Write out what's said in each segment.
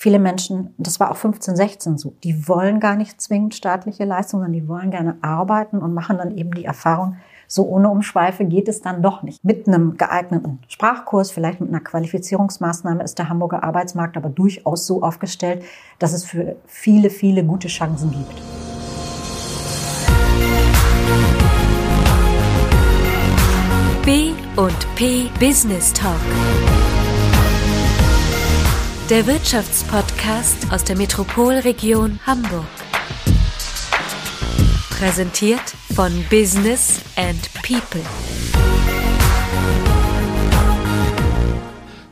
Viele Menschen, das war auch 15, 16 so, die wollen gar nicht zwingend staatliche Leistungen, sondern die wollen gerne arbeiten und machen dann eben die Erfahrung, so ohne Umschweife geht es dann doch nicht. Mit einem geeigneten Sprachkurs, vielleicht mit einer Qualifizierungsmaßnahme ist der Hamburger Arbeitsmarkt aber durchaus so aufgestellt, dass es für viele, viele gute Chancen gibt. B und P Business Talk der Wirtschaftspodcast aus der Metropolregion Hamburg. Präsentiert von Business and People.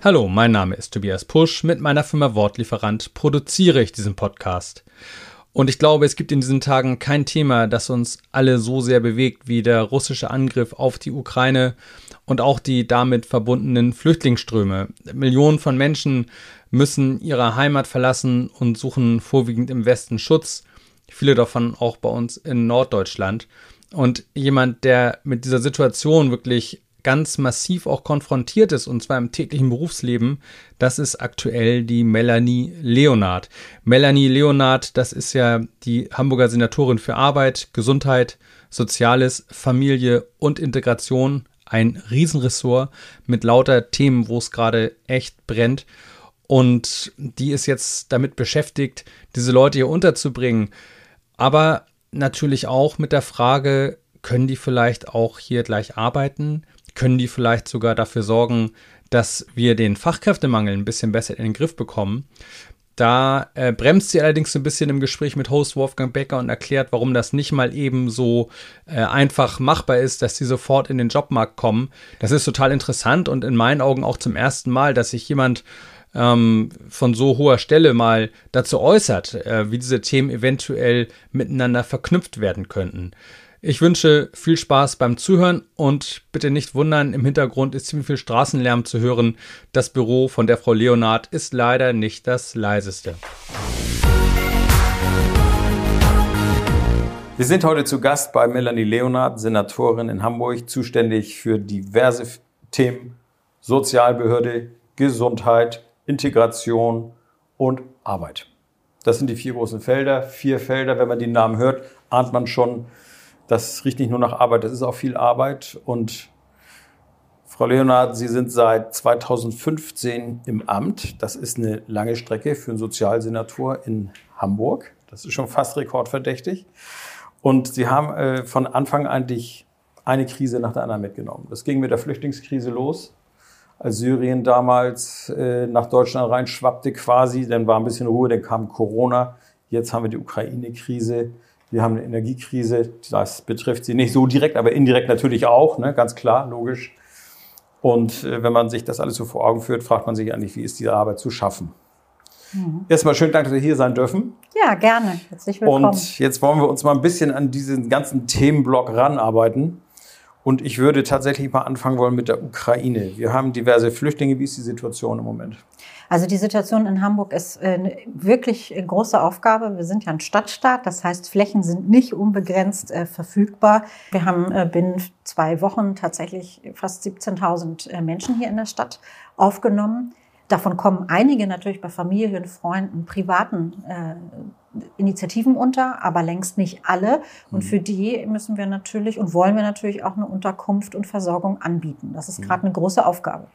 Hallo, mein Name ist Tobias Pusch. Mit meiner Firma Wortlieferant produziere ich diesen Podcast. Und ich glaube, es gibt in diesen Tagen kein Thema, das uns alle so sehr bewegt wie der russische Angriff auf die Ukraine und auch die damit verbundenen Flüchtlingsströme. Millionen von Menschen müssen ihre Heimat verlassen und suchen vorwiegend im Westen Schutz. Viele davon auch bei uns in Norddeutschland. Und jemand, der mit dieser Situation wirklich ganz massiv auch konfrontiert ist, und zwar im täglichen Berufsleben, das ist aktuell die Melanie Leonard. Melanie Leonard, das ist ja die Hamburger Senatorin für Arbeit, Gesundheit, Soziales, Familie und Integration. Ein Riesenressort mit lauter Themen, wo es gerade echt brennt. Und die ist jetzt damit beschäftigt, diese Leute hier unterzubringen. Aber natürlich auch mit der Frage, können die vielleicht auch hier gleich arbeiten? Können die vielleicht sogar dafür sorgen, dass wir den Fachkräftemangel ein bisschen besser in den Griff bekommen? Da äh, bremst sie allerdings so ein bisschen im Gespräch mit Host Wolfgang Becker und erklärt, warum das nicht mal eben so äh, einfach machbar ist, dass sie sofort in den Jobmarkt kommen. Das ist total interessant und in meinen Augen auch zum ersten Mal, dass sich jemand ähm, von so hoher Stelle mal dazu äußert, äh, wie diese Themen eventuell miteinander verknüpft werden könnten. Ich wünsche viel Spaß beim Zuhören und bitte nicht wundern, im Hintergrund ist ziemlich viel Straßenlärm zu hören. Das Büro von der Frau Leonard ist leider nicht das leiseste. Wir sind heute zu Gast bei Melanie Leonard, Senatorin in Hamburg, zuständig für diverse Themen Sozialbehörde, Gesundheit, Integration und Arbeit. Das sind die vier großen Felder. Vier Felder, wenn man die Namen hört, ahnt man schon, das riecht nicht nur nach Arbeit, das ist auch viel Arbeit. Und Frau Leonard, Sie sind seit 2015 im Amt. Das ist eine lange Strecke für einen Sozialsenator in Hamburg. Das ist schon fast rekordverdächtig. Und Sie haben äh, von Anfang eigentlich eine Krise nach der anderen mitgenommen. Das ging mit der Flüchtlingskrise los als Syrien damals äh, nach Deutschland reinschwappte quasi, dann war ein bisschen Ruhe, dann kam Corona, jetzt haben wir die Ukraine-Krise, wir haben eine Energiekrise, das betrifft sie nicht so direkt, aber indirekt natürlich auch, ne, ganz klar, logisch. Und äh, wenn man sich das alles so vor Augen führt, fragt man sich eigentlich, wie ist diese Arbeit zu schaffen? Mhm. Erstmal schönen Dank, dass wir hier sein dürfen. Ja, gerne. Herzlich willkommen. Und jetzt wollen wir uns mal ein bisschen an diesen ganzen Themenblock ranarbeiten. Und ich würde tatsächlich mal anfangen wollen mit der Ukraine. Wir haben diverse Flüchtlinge. Wie ist die Situation im Moment? Also die Situation in Hamburg ist äh, eine wirklich große Aufgabe. Wir sind ja ein Stadtstaat, das heißt, Flächen sind nicht unbegrenzt äh, verfügbar. Wir haben äh, binnen zwei Wochen tatsächlich fast 17.000 äh, Menschen hier in der Stadt aufgenommen. Davon kommen einige natürlich bei Familien, Freunden, privaten äh, Initiativen unter, aber längst nicht alle. Und mhm. für die müssen wir natürlich und wollen wir natürlich auch eine Unterkunft und Versorgung anbieten. Das ist mhm. gerade eine große Aufgabe.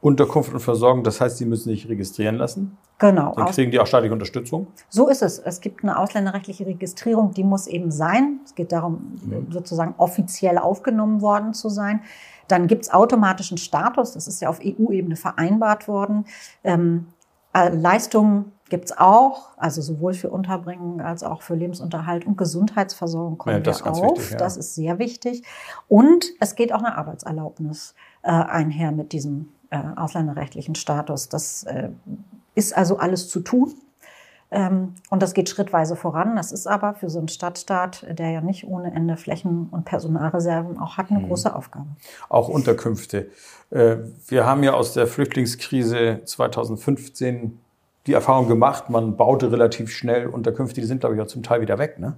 Unterkunft und Versorgung, das heißt, die müssen sich registrieren lassen? Genau. Dann kriegen die auch staatliche Unterstützung? So ist es. Es gibt eine ausländerrechtliche Registrierung, die muss eben sein. Es geht darum, mhm. sozusagen offiziell aufgenommen worden zu sein. Dann gibt's automatischen Status, das ist ja auf EU-Ebene vereinbart worden. Ähm, äh, Leistungen gibt's auch, also sowohl für Unterbringung als auch für Lebensunterhalt und Gesundheitsversorgung kommt ja, das auf. Wichtig, ja. Das ist sehr wichtig. Und es geht auch eine Arbeitserlaubnis äh, einher mit diesem äh, ausländerrechtlichen Status. Das äh, ist also alles zu tun. Ähm, und das geht schrittweise voran. Das ist aber für so einen Stadtstaat, der ja nicht ohne Ende Flächen- und Personalreserven auch hat, eine mhm. große Aufgabe. Auch Unterkünfte. Äh, wir haben ja aus der Flüchtlingskrise 2015 die Erfahrung gemacht, man baute relativ schnell Unterkünfte, die sind, glaube ich, auch zum Teil wieder weg. Ne?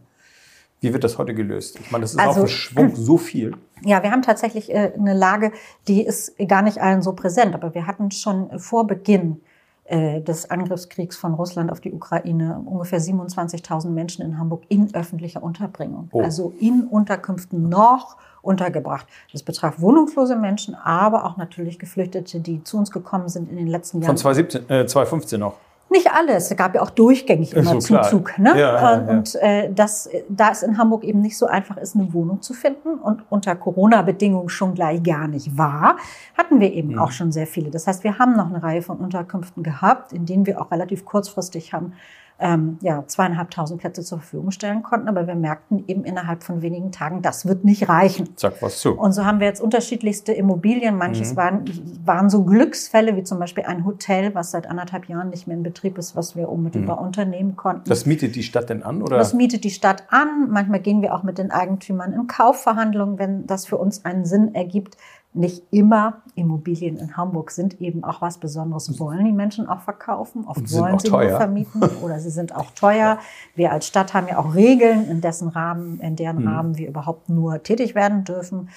Wie wird das heute gelöst? Ich meine, das ist also, auch für Schwung so viel. Ja, wir haben tatsächlich äh, eine Lage, die ist gar nicht allen so präsent, aber wir hatten schon vor Beginn äh, des Angriffskriegs von Russland auf die Ukraine ungefähr 27.000 Menschen in Hamburg in öffentlicher Unterbringung. Oh. Also in Unterkünften noch untergebracht. Das betraf wohnungslose Menschen, aber auch natürlich Geflüchtete, die zu uns gekommen sind in den letzten Von Jahren. 2017, äh, 2015 noch. Nicht alles. Es gab ja auch durchgängig immer so. Zuzug. Ne? Ja, ja. Und äh, das, da es in Hamburg eben nicht so einfach ist, eine Wohnung zu finden und unter Corona-Bedingungen schon gleich gar nicht war, hatten wir eben Mhm. auch schon sehr viele. Das heißt, wir haben noch eine Reihe von Unterkünften gehabt, in denen wir auch relativ kurzfristig haben ähm, ja, zweieinhalbtausend Plätze zur Verfügung stellen konnten. Aber wir merkten eben innerhalb von wenigen Tagen, das wird nicht reichen. Sag was zu. Und so haben wir jetzt unterschiedlichste Immobilien. Manches Mhm. waren, waren so Glücksfälle, wie zum Beispiel ein Hotel, was seit anderthalb Jahren nicht mehr in Betrieb ist, was wir unmittelbar unternehmen konnten. Mhm. Das mietet die Stadt denn an? Oder? Das mietet die Stadt an. Manchmal gehen wir auch mit den Eigentümern in Kaufverhandlungen, wenn das für uns einen Sinn ergibt. Nicht immer Immobilien in Hamburg sind eben auch was Besonderes, wollen die Menschen auch verkaufen. Oft wollen sie teuer. nur vermieten oder sie sind auch teuer. Wir als Stadt haben ja auch Regeln, in dessen Rahmen, in deren Mhm. Rahmen wir überhaupt nur tätig werden dürfen.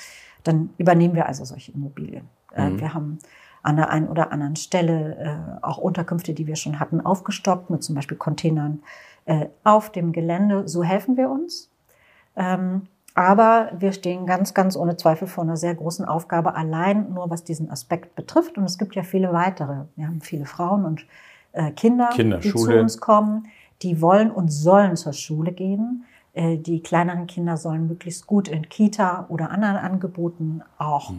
Dann übernehmen wir also solche Immobilien. Äh, Mhm. Wir haben an der einen oder anderen Stelle äh, auch Unterkünfte, die wir schon hatten, aufgestockt mit zum Beispiel Containern äh, auf dem Gelände. So helfen wir uns. Ähm, aber wir stehen ganz, ganz ohne Zweifel vor einer sehr großen Aufgabe, allein nur was diesen Aspekt betrifft. Und es gibt ja viele weitere. Wir haben viele Frauen und äh, Kinder, Kinder, die Schule. zu uns kommen, die wollen und sollen zur Schule gehen. Äh, die kleineren Kinder sollen möglichst gut in Kita oder anderen Angeboten auch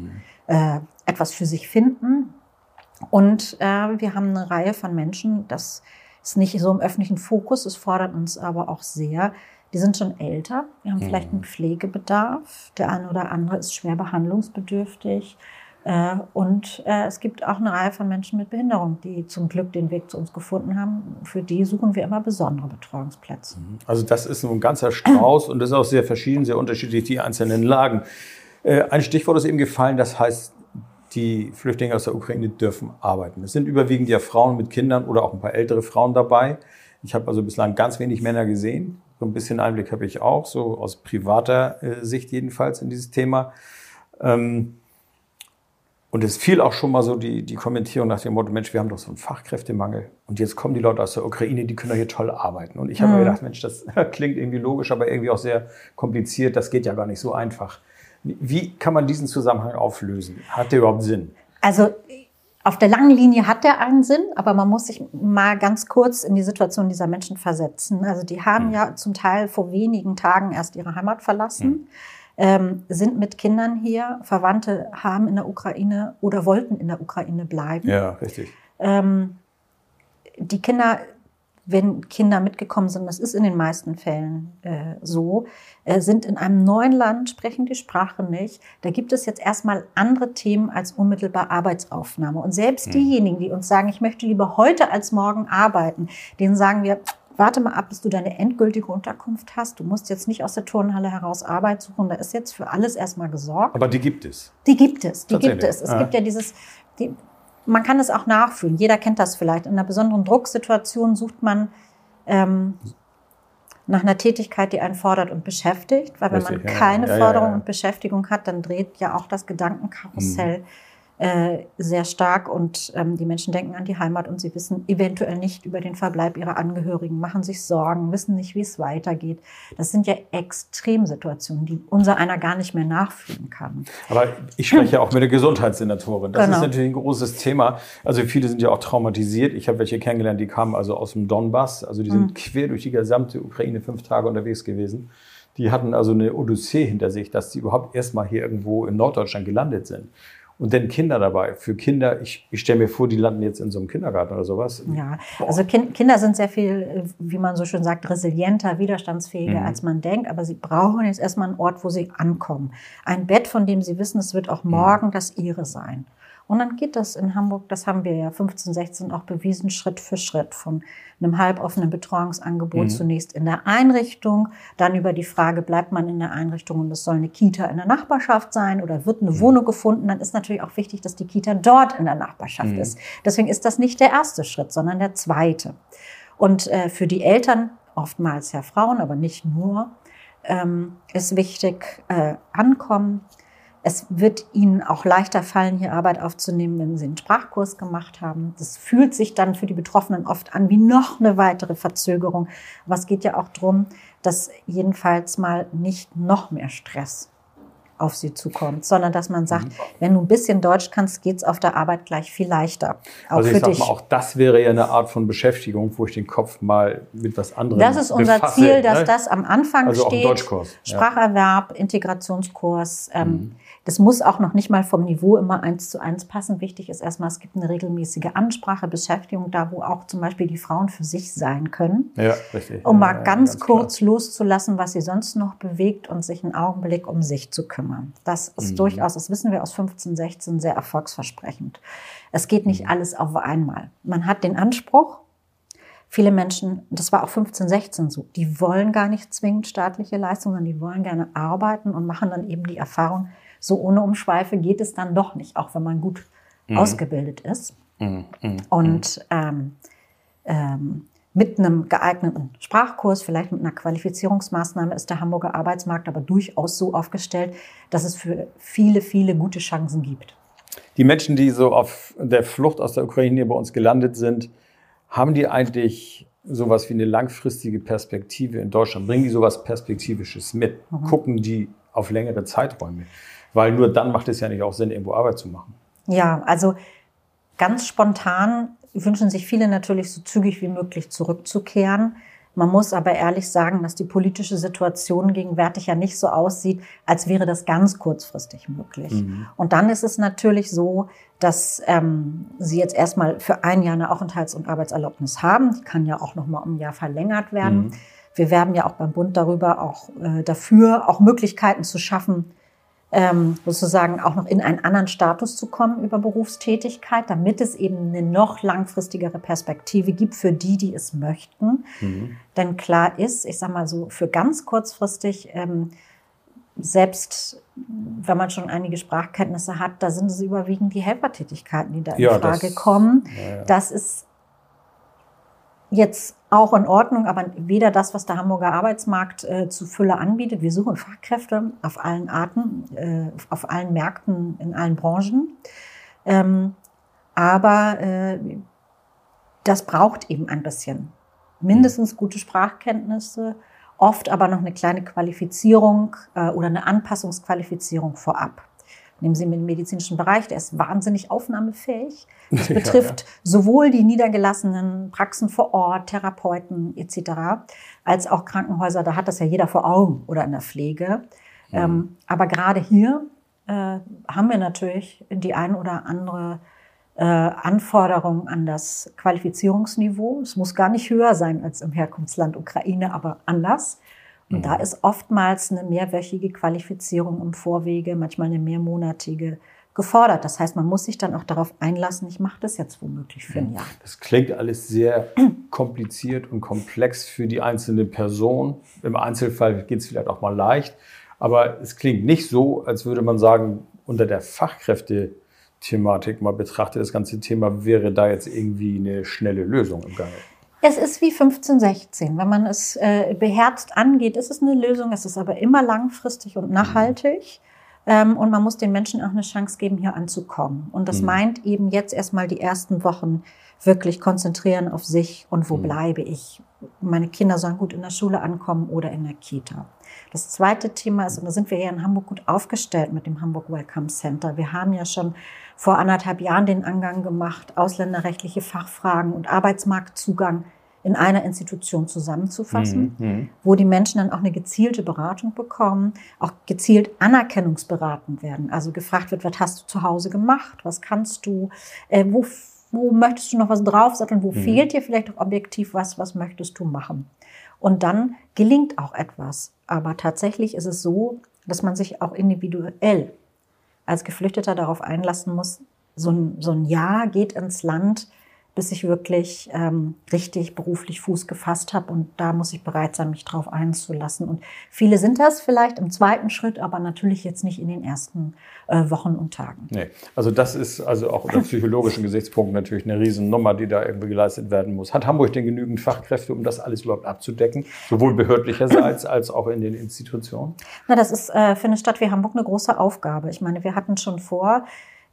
äh, etwas für sich finden. Und äh, wir haben eine Reihe von Menschen, das ist nicht so im öffentlichen Fokus, es fordert uns aber auch sehr. Die sind schon älter, wir haben vielleicht einen Pflegebedarf, der eine oder andere ist schwer behandlungsbedürftig. Äh, und äh, es gibt auch eine Reihe von Menschen mit Behinderung, die zum Glück den Weg zu uns gefunden haben. Für die suchen wir immer besondere Betreuungsplätze. Also das ist ein ganzer Strauß und das ist auch sehr verschieden, sehr unterschiedlich, die einzelnen Lagen. Äh, Ein Stichwort ist eben gefallen, das heißt, die Flüchtlinge aus der Ukraine dürfen arbeiten. Es sind überwiegend ja Frauen mit Kindern oder auch ein paar ältere Frauen dabei. Ich habe also bislang ganz wenig Männer gesehen. So ein bisschen Einblick habe ich auch, so aus privater äh, Sicht jedenfalls in dieses Thema. Ähm, und es fiel auch schon mal so die, die Kommentierung nach dem Motto, Mensch, wir haben doch so einen Fachkräftemangel. Und jetzt kommen die Leute aus der Ukraine, die können doch hier toll arbeiten. Und ich habe mir gedacht, Mensch, das klingt irgendwie logisch, aber irgendwie auch sehr kompliziert. Das geht ja gar nicht so einfach. Wie, wie kann man diesen Zusammenhang auflösen? Hat der überhaupt Sinn? Also auf der langen Linie hat der einen Sinn, aber man muss sich mal ganz kurz in die Situation dieser Menschen versetzen. Also die haben ja zum Teil vor wenigen Tagen erst ihre Heimat verlassen, ähm, sind mit Kindern hier, Verwandte haben in der Ukraine oder wollten in der Ukraine bleiben. Ja, richtig. Ähm, die Kinder, wenn Kinder mitgekommen sind, das ist in den meisten Fällen äh, so, äh, sind in einem neuen Land, sprechen die Sprache nicht. Da gibt es jetzt erstmal andere Themen als unmittelbar Arbeitsaufnahme. Und selbst diejenigen, die uns sagen, ich möchte lieber heute als morgen arbeiten, denen sagen wir, warte mal ab, bis du deine endgültige Unterkunft hast. Du musst jetzt nicht aus der Turnhalle heraus Arbeit suchen. Da ist jetzt für alles erstmal gesorgt. Aber die gibt es. Die gibt es, die gibt es. Es Ah. gibt ja dieses, die, man kann es auch nachfühlen. Jeder kennt das vielleicht. In einer besonderen Drucksituation sucht man ähm, nach einer Tätigkeit, die einen fordert und beschäftigt. Weil wenn man Richtig, ja, keine ja, ja, Förderung ja. und Beschäftigung hat, dann dreht ja auch das Gedankenkarussell äh, sehr stark und ähm, die Menschen denken an die Heimat und sie wissen eventuell nicht über den Verbleib ihrer Angehörigen, machen sich Sorgen, wissen nicht, wie es weitergeht. Das sind ja Extremsituationen, die unser einer gar nicht mehr nachfühlen kann. Aber ich spreche ja auch mit der Gesundheitssenatorin. Das Genau. ist natürlich ein großes Thema. Also viele sind ja auch traumatisiert. Ich habe welche kennengelernt, die kamen also aus dem Donbass. Also die sind Mhm. quer durch die gesamte Ukraine fünf Tage unterwegs gewesen. Die hatten also eine Odyssee hinter sich, dass sie überhaupt erstmal hier irgendwo in Norddeutschland gelandet sind. Und dann Kinder dabei. Für Kinder, ich, ich stelle mir vor, die landen jetzt in so einem Kindergarten oder sowas. Ja, also kind, Kinder sind sehr viel, äh, wie man so schön sagt, resilienter, widerstandsfähiger, Mhm. als man denkt. Aber sie brauchen jetzt erstmal einen Ort, wo sie ankommen. Ein Bett, von dem sie wissen, es wird auch morgen das ihre sein. Und dann geht das in Hamburg, das haben wir ja 15, 16 auch bewiesen, Schritt für Schritt von einem halboffenen Betreuungsangebot zunächst in der Einrichtung, dann über die Frage, bleibt man in der Einrichtung und es soll eine Kita in der Nachbarschaft sein oder wird eine Wohnung gefunden, dann ist natürlich auch wichtig, dass die Kita dort in der Nachbarschaft ist. Deswegen ist das nicht der erste Schritt, sondern der zweite. Und äh, für die Eltern, oftmals ja Frauen, aber nicht nur, ähm, ist wichtig, äh, ankommen, Es wird ihnen auch leichter fallen, hier Arbeit aufzunehmen, wenn sie einen Sprachkurs gemacht haben. Das fühlt sich dann für die Betroffenen oft an wie noch eine weitere Verzögerung. Aber es geht ja auch darum, dass jedenfalls mal nicht noch mehr Stress auf sie zukommt, sondern dass man sagt, mhm. wenn du ein bisschen Deutsch kannst, geht's auf der Arbeit gleich viel leichter. Auch also ich sag dich. mal, auch das wäre ja eine Art von Beschäftigung, wo ich den Kopf mal mit was anderem Das ist unser befasse, Ziel, dass ne? das am Anfang also steht. Auch ein Deutschkurs. Spracherwerb. Integrationskurs. Ähm, mhm. Das muss auch noch nicht mal vom Niveau immer eins zu eins passen. Wichtig ist erstmal, es gibt eine regelmäßige Ansprache, Beschäftigung da, wo auch zum Beispiel die Frauen für sich sein können. Ja, richtig. Um mal ja, ganz, ganz kurz klar. loszulassen, was sie sonst noch bewegt und sich einen Augenblick um sich zu kümmern. Das ist mhm. durchaus, das wissen wir aus 15, 16, sehr erfolgsversprechend. Es geht nicht mhm. alles auf einmal. Man hat den Anspruch, viele Menschen, das war auch 15, 16 so, die wollen gar nicht zwingend staatliche Leistungen, die wollen gerne arbeiten und machen dann eben die Erfahrung, so ohne Umschweife geht es dann doch nicht, auch wenn man gut mhm. ausgebildet ist. Mhm. Mhm. Und ähm, ähm, mit einem geeigneten Sprachkurs, vielleicht mit einer Qualifizierungsmaßnahme ist der Hamburger Arbeitsmarkt aber durchaus so aufgestellt, dass es für viele, viele gute Chancen gibt. Die Menschen, die so auf der Flucht aus der Ukraine hier bei uns gelandet sind, haben die eigentlich sowas wie eine langfristige Perspektive in Deutschland? Bringen die sowas Perspektivisches mit? Mhm. Gucken die auf längere Zeiträume? Weil nur dann macht es ja nicht auch Sinn, irgendwo Arbeit zu machen. Ja, also ganz spontan wünschen sich viele natürlich so zügig wie möglich zurückzukehren. Man muss aber ehrlich sagen, dass die politische Situation gegenwärtig ja nicht so aussieht, als wäre das ganz kurzfristig möglich. Mhm. Und dann ist es natürlich so, dass ähm, sie jetzt erstmal für ein Jahr eine Aufenthalts- und Arbeitserlaubnis haben. Die kann ja auch noch mal um ein Jahr verlängert werden. Mhm. Wir werben ja auch beim Bund darüber auch äh, dafür, auch Möglichkeiten zu schaffen, ähm, sozusagen auch noch in einen anderen Status zu kommen über Berufstätigkeit, damit es eben eine noch langfristigere Perspektive gibt für die, die es möchten. Mhm. Denn klar ist, ich sage mal so, für ganz kurzfristig, ähm, selbst wenn man schon einige Sprachkenntnisse hat, da sind es überwiegend die Helfertätigkeiten, die da in ja, Frage das, kommen. Ja, ja. Das ist jetzt auch in Ordnung, aber weder das, was der Hamburger Arbeitsmarkt äh, zu Fülle anbietet. Wir suchen Fachkräfte auf allen Arten, äh, auf allen Märkten, in allen Branchen. Ähm, aber äh, das braucht eben ein bisschen. Mindestens gute Sprachkenntnisse, oft aber noch eine kleine Qualifizierung äh, oder eine Anpassungsqualifizierung vorab. Nehmen Sie den medizinischen Bereich, der ist wahnsinnig aufnahmefähig. Das betrifft ja, ja. sowohl die niedergelassenen Praxen vor Ort, Therapeuten etc., als auch Krankenhäuser. Da hat das ja jeder vor Augen oder in der Pflege. Mhm. Ähm, aber gerade hier äh, haben wir natürlich die ein oder andere äh, Anforderung an das Qualifizierungsniveau. Es muss gar nicht höher sein als im Herkunftsland Ukraine, aber anders. Und mhm. da ist oftmals eine mehrwöchige Qualifizierung im Vorwege, manchmal eine mehrmonatige gefordert. Das heißt, man muss sich dann auch darauf einlassen, ich mache das jetzt womöglich für ein mhm. Jahr. Das klingt alles sehr kompliziert und komplex für die einzelne Person. Im Einzelfall geht es vielleicht auch mal leicht. Aber es klingt nicht so, als würde man sagen, unter der Fachkräfte-Thematik mal betrachtet, das ganze Thema wäre da jetzt irgendwie eine schnelle Lösung im Gange. Es ist wie 15, 16. Wenn man es äh, beherzt angeht, ist es eine Lösung. Es ist aber immer langfristig und nachhaltig. Ähm, und man muss den Menschen auch eine Chance geben, hier anzukommen. Und das mhm. meint eben jetzt erstmal die ersten Wochen wirklich konzentrieren auf sich und wo mhm. bleibe ich. Meine Kinder sollen gut in der Schule ankommen oder in der Kita. Das zweite Thema ist, und da sind wir hier in Hamburg gut aufgestellt mit dem Hamburg Welcome Center. Wir haben ja schon vor anderthalb Jahren den Angang gemacht, ausländerrechtliche Fachfragen und Arbeitsmarktzugang in einer Institution zusammenzufassen, mhm, mhm. wo die Menschen dann auch eine gezielte Beratung bekommen, auch gezielt anerkennungsberaten werden. Also gefragt wird, was hast du zu Hause gemacht, was kannst du, äh, wo, wo möchtest du noch was draufsatteln, wo mhm. fehlt dir vielleicht auch objektiv was, was möchtest du machen. Und dann gelingt auch etwas. Aber tatsächlich ist es so, dass man sich auch individuell als Geflüchteter darauf einlassen muss, so ein, so ein Jahr geht ins Land, bis ich wirklich ähm, richtig beruflich Fuß gefasst habe. Und da muss ich bereit sein, mich drauf einzulassen. Und viele sind das vielleicht im zweiten Schritt, aber natürlich jetzt nicht in den ersten äh, Wochen und Tagen. Nee, also das ist also auch unter psychologischen Gesichtspunkten natürlich eine Riesennummer, die da irgendwie geleistet werden muss. Hat Hamburg denn genügend Fachkräfte, um das alles überhaupt abzudecken, sowohl behördlicherseits als auch in den Institutionen? Na, das ist äh, für eine Stadt wie Hamburg eine große Aufgabe. Ich meine, wir hatten schon vor,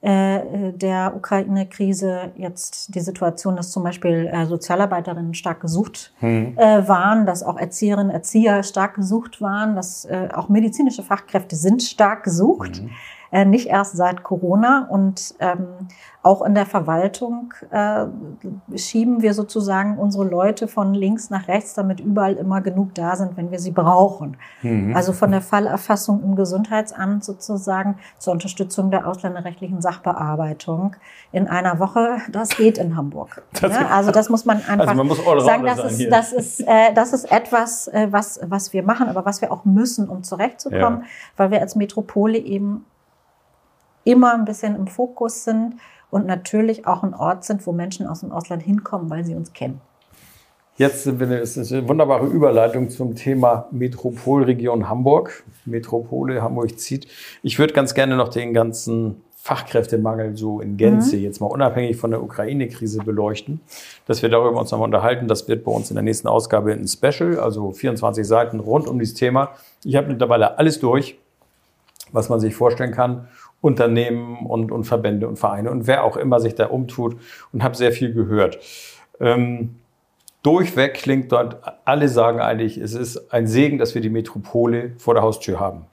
der Ukraine-Krise jetzt die Situation, dass zum Beispiel äh, Sozialarbeiterinnen stark gesucht hm. äh, waren, dass auch Erzieherinnen, Erzieher stark gesucht waren, dass äh, auch medizinische Fachkräfte sind stark gesucht. Hm. Äh, nicht erst seit Corona. Und ähm, auch in der Verwaltung äh, schieben wir sozusagen unsere Leute von links nach rechts, damit überall immer genug da sind, wenn wir sie brauchen. Mhm. Also von der Fallerfassung im Gesundheitsamt sozusagen zur Unterstützung der ausländerrechtlichen Sachbearbeitung in einer Woche, das geht in Hamburg. Das ja, also das muss man einfach also man muss sagen, das ist, das ist, äh, das ist etwas, äh, was, was wir machen, aber was wir auch müssen, um zurechtzukommen, ja. weil wir als Metropole eben immer ein bisschen im Fokus sind und natürlich auch ein Ort sind, wo Menschen aus dem Ausland hinkommen, weil sie uns kennen. Jetzt sind wir, ist eine wunderbare Überleitung zum Thema Metropolregion Hamburg. Metropole Hamburg zieht. Ich würde ganz gerne noch den ganzen Fachkräftemangel so in Gänze mhm. jetzt mal unabhängig von der Ukraine-Krise beleuchten, dass wir darüber uns nochmal unterhalten. Das wird bei uns in der nächsten Ausgabe ein Special, also 24 Seiten rund um dieses Thema. Ich habe mittlerweile alles durch, was man sich vorstellen kann Unternehmen und, und Verbände und Vereine und wer auch immer sich da umtut und habe sehr viel gehört. Ähm, durchweg klingt dort, alle sagen eigentlich, es ist ein Segen, dass wir die Metropole vor der Haustür haben.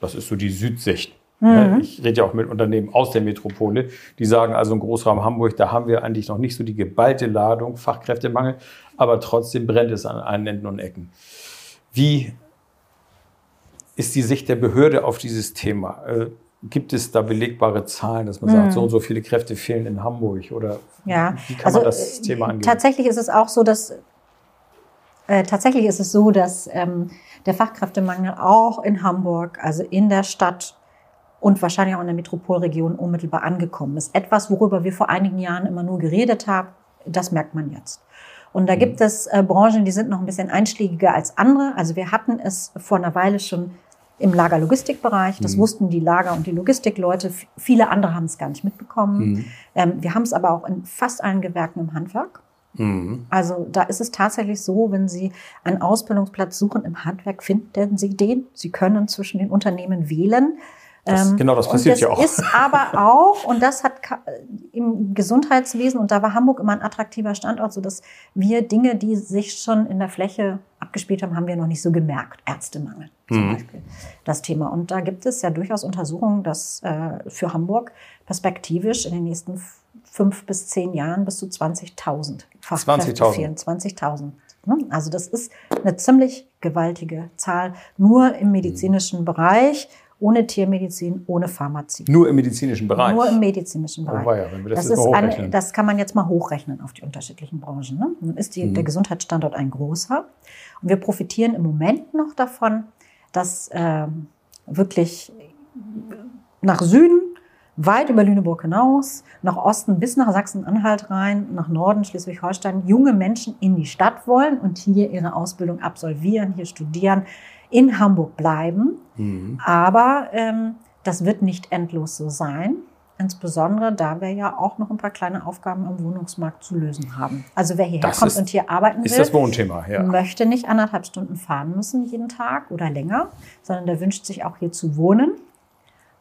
Das ist so die Südsicht. Mhm. Ich rede ja auch mit Unternehmen aus der Metropole, die sagen also im Großraum Hamburg, da haben wir eigentlich noch nicht so die geballte Ladung, Fachkräftemangel, aber trotzdem brennt es an allen Enden und Ecken. Wie ist die Sicht der Behörde auf dieses Thema? Äh, Gibt es da belegbare Zahlen, dass man sagt, hm. so und so viele Kräfte fehlen in Hamburg? Oder ja. wie kann also, man das Thema angehen? Tatsächlich ist es auch so, dass äh, tatsächlich ist es so, dass ähm, der Fachkräftemangel auch in Hamburg, also in der Stadt und wahrscheinlich auch in der Metropolregion unmittelbar angekommen ist. Etwas, worüber wir vor einigen Jahren immer nur geredet haben, das merkt man jetzt. Und da mhm. gibt es äh, Branchen, die sind noch ein bisschen einschlägiger als andere. Also wir hatten es vor einer Weile schon im Lagerlogistikbereich. Das mhm. wussten die Lager- und die Logistikleute. Viele andere haben es gar nicht mitbekommen. Mhm. Ähm, wir haben es aber auch in fast allen Gewerken im Handwerk. Mhm. Also da ist es tatsächlich so, wenn Sie einen Ausbildungsplatz suchen im Handwerk, finden Sie den. Sie können zwischen den Unternehmen wählen. Das, ähm, genau, das passiert das ja auch. ist aber auch, und das hat im Gesundheitswesen, und da war Hamburg immer ein attraktiver Standort, so dass wir Dinge, die sich schon in der Fläche abgespielt haben, haben wir noch nicht so gemerkt. Ärztemangel zum mhm. Beispiel, das Thema. Und da gibt es ja durchaus Untersuchungen, dass äh, für Hamburg perspektivisch in den nächsten fünf bis zehn Jahren bis zu 20.000 Fachkräfte 20 fehlen. 20.000. Ne? Also das ist eine ziemlich gewaltige Zahl, nur im medizinischen mhm. Bereich ohne Tiermedizin, ohne Pharmazie. Nur im medizinischen Bereich? Nur im medizinischen Bereich. Oh, ja, wenn wir das, das, ist eine, das kann man jetzt mal hochrechnen auf die unterschiedlichen Branchen. Ne? Nun ist die, mhm. der Gesundheitsstandort ein großer. Und wir profitieren im Moment noch davon, dass äh, wirklich nach Süden, weit über Lüneburg hinaus, nach Osten bis nach Sachsen-Anhalt rein, nach Norden, Schleswig-Holstein, junge Menschen in die Stadt wollen und hier ihre Ausbildung absolvieren, hier studieren, in Hamburg bleiben. Mhm. Aber ähm, das wird nicht endlos so sein. Insbesondere, da wir ja auch noch ein paar kleine Aufgaben am Wohnungsmarkt zu lösen haben. Also wer hierher das kommt ist, und hier arbeiten will, das Wohnthema, ja. möchte nicht anderthalb Stunden fahren müssen jeden Tag oder länger, sondern der wünscht sich auch hier zu wohnen.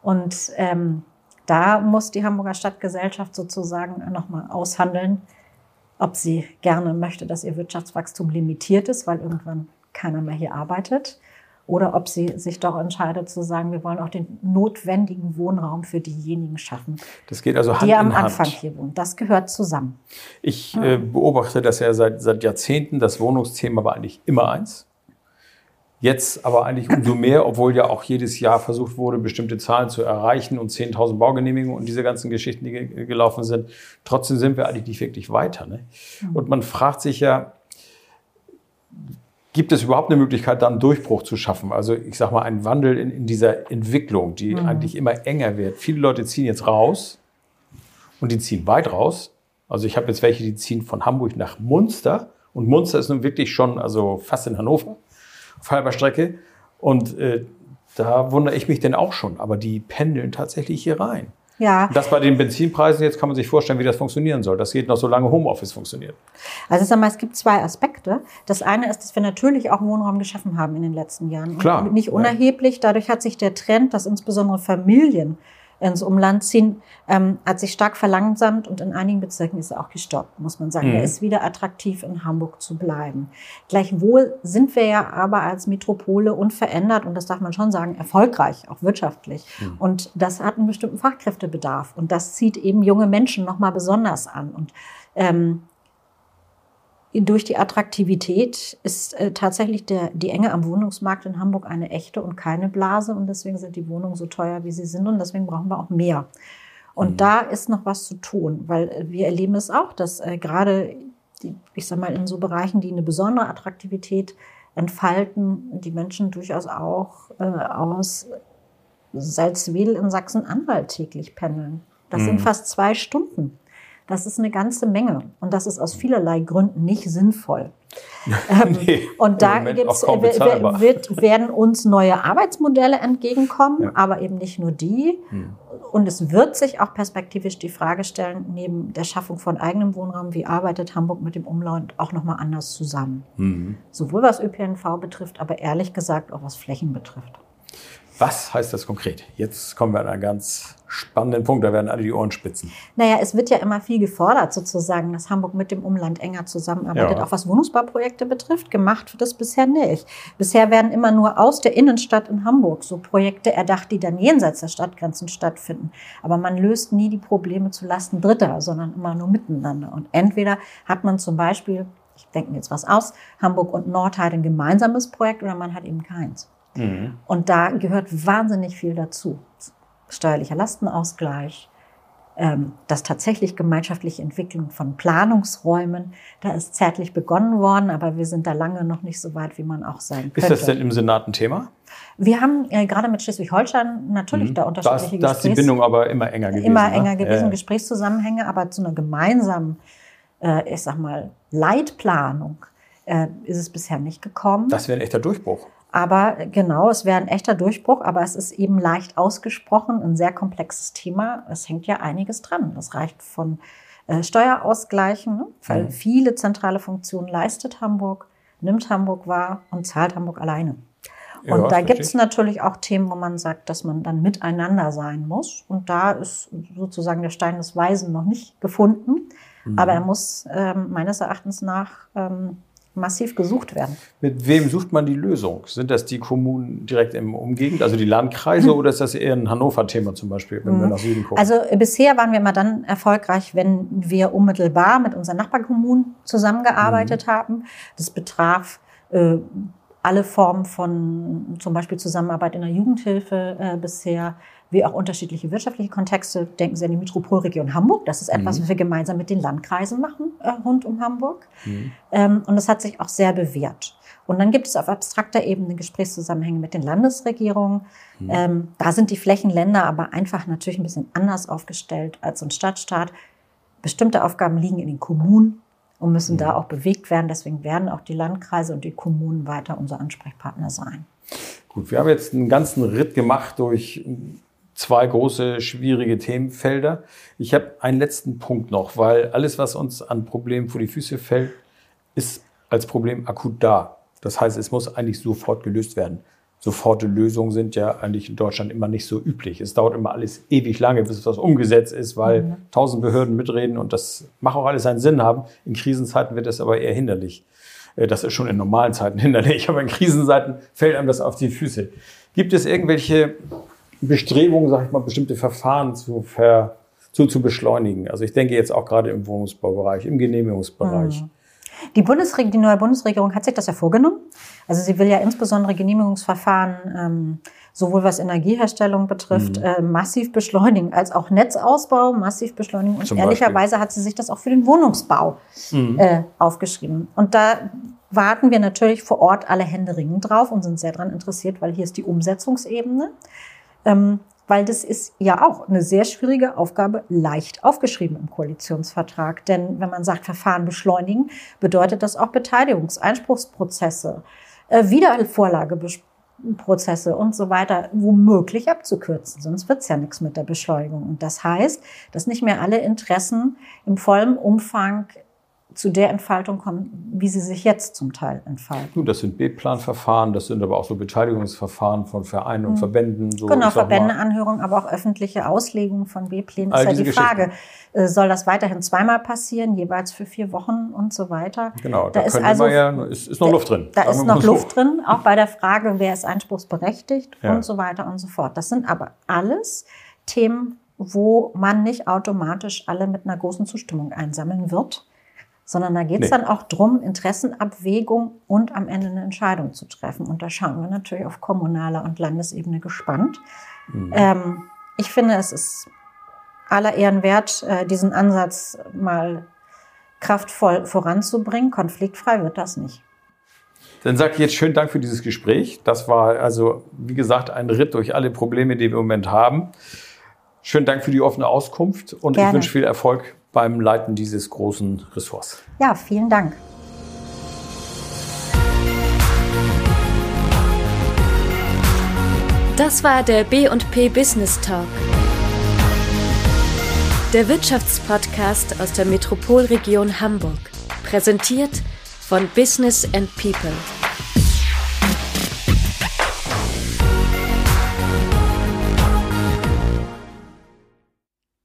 Und ähm, da muss die Hamburger Stadtgesellschaft sozusagen nochmal aushandeln, ob sie gerne möchte, dass ihr Wirtschaftswachstum limitiert ist, weil irgendwann keiner mehr hier arbeitet oder ob sie sich doch entscheidet zu sagen, wir wollen auch den notwendigen Wohnraum für diejenigen schaffen, das geht also Hand die am Anfang hier wohnen. Das gehört zusammen. Ich äh, beobachte das ja seit, seit Jahrzehnten. Das Wohnungsthema war eigentlich immer eins. Jetzt aber eigentlich umso mehr, obwohl ja auch jedes Jahr versucht wurde, bestimmte Zahlen zu erreichen und 10.000 Baugenehmigungen und diese ganzen Geschichten, die gelaufen sind. Trotzdem sind wir eigentlich nicht wirklich weiter. Ne? Mhm. Und man fragt sich ja, Gibt es überhaupt eine Möglichkeit, da einen Durchbruch zu schaffen? Also ich sage mal, einen Wandel in, in dieser Entwicklung, die mhm. eigentlich immer enger wird. Viele Leute ziehen jetzt raus und die ziehen weit raus. Also ich habe jetzt welche, die ziehen von Hamburg nach Munster. Und Munster ist nun wirklich schon, also fast in Hannover, auf halber Strecke. Und äh, da wundere ich mich denn auch schon. Aber die pendeln tatsächlich hier rein. Ja. Das bei den Benzinpreisen, jetzt kann man sich vorstellen, wie das funktionieren soll. Das geht noch, solange Homeoffice funktioniert. Also sag mal, es gibt zwei Aspekte. Das eine ist, dass wir natürlich auch Wohnraum geschaffen haben in den letzten Jahren. Klar. Und nicht unerheblich. Dadurch hat sich der Trend, dass insbesondere Familien ins Umland ziehen, ähm, hat sich stark verlangsamt und in einigen Bezirken ist er auch gestoppt, muss man sagen. Mhm. Er ist wieder attraktiv, in Hamburg zu bleiben. Gleichwohl sind wir ja aber als Metropole unverändert und das darf man schon sagen, erfolgreich, auch wirtschaftlich. Und das hat einen bestimmten Fachkräftebedarf und das zieht eben junge Menschen nochmal besonders an. Und ähm, durch die Attraktivität ist äh, tatsächlich der, die Enge am Wohnungsmarkt in Hamburg eine echte und keine Blase. Und deswegen sind die Wohnungen so teuer, wie sie sind. Und deswegen brauchen wir auch mehr. Und da ist noch was zu tun, weil äh, wir erleben es auch, dass äh, gerade, die, ich sag mal, in so Bereichen, die eine besondere Attraktivität entfalten, die Menschen durchaus auch äh, aus Salzwedel in Sachsen-Anhalt täglich pendeln. Das sind fast zwei Stunden. Das ist eine ganze Menge. Und das ist aus vielerlei Gründen nicht sinnvoll. Ähm, Nee, und da gibt's, wird, werden uns neue Arbeitsmodelle entgegenkommen, Ja. aber eben nicht nur die. Hm. Und es wird sich auch perspektivisch die Frage stellen, neben der Schaffung von eigenem Wohnraum, wie arbeitet Hamburg mit dem Umland auch nochmal anders zusammen? Mhm. Sowohl was ÖPNV betrifft, aber ehrlich gesagt auch was Flächen betrifft. Was heißt das konkret? Jetzt kommen wir an einen ganz spannenden Punkt, da werden alle die Ohren spitzen. Naja, es wird ja immer viel gefordert, sozusagen, dass Hamburg mit dem Umland enger zusammenarbeitet, Ja. auch was Wohnungsbauprojekte betrifft. Gemacht wird das bisher nicht. Bisher werden immer nur aus der Innenstadt in Hamburg so Projekte erdacht, die dann jenseits der Stadtgrenzen stattfinden. Aber man löst nie die Probleme zu Lasten Dritter, sondern immer nur miteinander. Und entweder hat man zum Beispiel, ich denke mir jetzt was aus, Hamburg und Nordheide ein gemeinsames Projekt oder man hat eben keins. Und da gehört wahnsinnig viel dazu. Steuerlicher Lastenausgleich, ähm, das tatsächlich gemeinschaftliche Entwicklung von Planungsräumen. Da ist zärtlich begonnen worden, aber wir sind da lange noch nicht so weit, wie man auch sein Ist könnte. das denn im Senat ein Thema? wir haben äh, gerade mit Schleswig-Holstein natürlich da Da unterschiedliche ist, da ist die Bindung aber immer enger gewesen. immer ne? enger gewesen, Ja, ja. Gesprächszusammenhänge, aber zu einer gemeinsamen, äh, ich sag mal, Leitplanung äh, ist es bisher nicht gekommen. Das wäre ein echter Durchbruch. Aber äh, genau, es wäre ein echter Durchbruch, aber es ist eben leicht ausgesprochen, ein sehr komplexes Thema. Es hängt ja einiges dran. Das reicht von äh, Steuerausgleichen, ne? weil Mhm. viele zentrale Funktionen leistet Hamburg, nimmt Hamburg wahr und zahlt Hamburg alleine. Ja, Und da verstehe gibt es ich. natürlich auch Themen, wo man sagt, dass man dann miteinander sein muss. Und da ist sozusagen der Stein des Weisen noch nicht gefunden. Mhm. Aber er muss ähm, meines Erachtens nach ähm, massiv gesucht werden. Mit wem sucht man die Lösung? Sind das die Kommunen direkt im Umgegend, also die Landkreise, oder ist das eher ein Hannover-Thema zum Beispiel, wenn wir nach Süden gucken? Also äh, bisher waren wir immer dann erfolgreich, wenn wir unmittelbar mit unseren Nachbarkommunen zusammengearbeitet haben. Das betraf äh, alle Formen von zum Beispiel Zusammenarbeit in der Jugendhilfe äh, bisher, wie auch unterschiedliche wirtschaftliche Kontexte. Denken Sie an die Metropolregion Hamburg. Das ist etwas, was wir gemeinsam mit den Landkreisen machen äh, rund um Hamburg. Ähm, und das hat sich auch sehr bewährt. Und dann gibt es auf abstrakter Ebene Gesprächszusammenhänge mit den Landesregierungen. Ähm, da sind die Flächenländer aber einfach natürlich ein bisschen anders aufgestellt als ein Stadtstaat. Bestimmte Aufgaben liegen in den Kommunen und müssen da auch bewegt werden. Deswegen werden auch die Landkreise und die Kommunen weiter unser Ansprechpartner sein. Gut, wir haben jetzt einen ganzen Ritt gemacht durch zwei große, schwierige Themenfelder. Ich habe einen letzten Punkt noch, weil alles, was uns an Problemen vor die Füße fällt, ist als Problem akut da. Das heißt, es muss eigentlich sofort gelöst werden. Soforte Lösungen sind ja eigentlich in Deutschland immer nicht so üblich. Es dauert immer alles ewig lange, bis was umgesetzt ist, weil tausend Behörden mitreden und das mag auch alles seinen Sinn haben. In Krisenzeiten wird das aber eher hinderlich. Äh, Das ist schon in normalen Zeiten hinderlich, aber in Krisenzeiten fällt einem das auf die Füße. Gibt es irgendwelche Bestrebungen, sag ich mal, bestimmte Verfahren zu, ver, zu, zu beschleunigen? Also ich denke jetzt auch gerade im Wohnungsbaubereich, im Genehmigungsbereich. Die, Bundesreg die neue Bundesregierung hat sich das ja vorgenommen. Also sie will ja insbesondere Genehmigungsverfahren, ähm, sowohl was Energieherstellung betrifft, äh, massiv beschleunigen, als auch Netzausbau massiv beschleunigen. Und Zum ehrlicherweise hat sie sich das auch für den Wohnungsbau äh, aufgeschrieben. Und da warten wir natürlich vor Ort alle händeringend drauf und sind sehr daran interessiert, weil hier ist die Umsetzungsebene. Ähm, weil das ist ja auch eine sehr schwierige Aufgabe, leicht aufgeschrieben im Koalitionsvertrag. Denn wenn man sagt, Verfahren beschleunigen, bedeutet das auch Beteiligungseinspruchsprozesse, äh, Wiedervorlageprozesse und so weiter womöglich abzukürzen. Sonst wird's ja nichts mit der Beschleunigung. Und das heißt, dass nicht mehr alle Interessen im vollen Umfang zu der Entfaltung kommen, wie sie sich jetzt zum Teil entfalten. Nun, das sind B-Plan-Verfahren, das sind aber auch so Beteiligungsverfahren von Vereinen und mhm. Verbänden. So, genau, Verbändeanhörungen, aber auch öffentliche Auslegungen von B-Plänen. Ist ja die Frage, äh, soll das weiterhin zweimal passieren, jeweils für vier Wochen und so weiter? Genau, da, da ist, also, ja, ist, ist noch Luft drin. Da ist noch Luft drin, auch bei der Frage, wer ist einspruchsberechtigt ja. und so weiter und so fort. Das sind aber alles Themen, wo man nicht automatisch alle mit einer großen Zustimmung einsammeln wird sondern da geht es nee. dann auch drum, Interessenabwägung und am Ende eine Entscheidung zu treffen. Und da schauen wir natürlich auf kommunaler und Landesebene gespannt. Mhm. Ähm, ich finde, es ist aller Ehren wert, äh, diesen Ansatz mal kraftvoll voranzubringen. Konfliktfrei wird das nicht. Dann sage ich jetzt schönen Dank für dieses Gespräch. Das war also, wie gesagt, ein Ritt durch alle Probleme, die wir im Moment haben. Schönen Dank für die offene Auskunft und Gerne. ich wünsche viel Erfolg beim Leiten dieses großen Ressorts. Ja, vielen Dank. Das war der B&P Business Talk. Der Wirtschaftspodcast aus der Metropolregion Hamburg. Präsentiert von Business and People.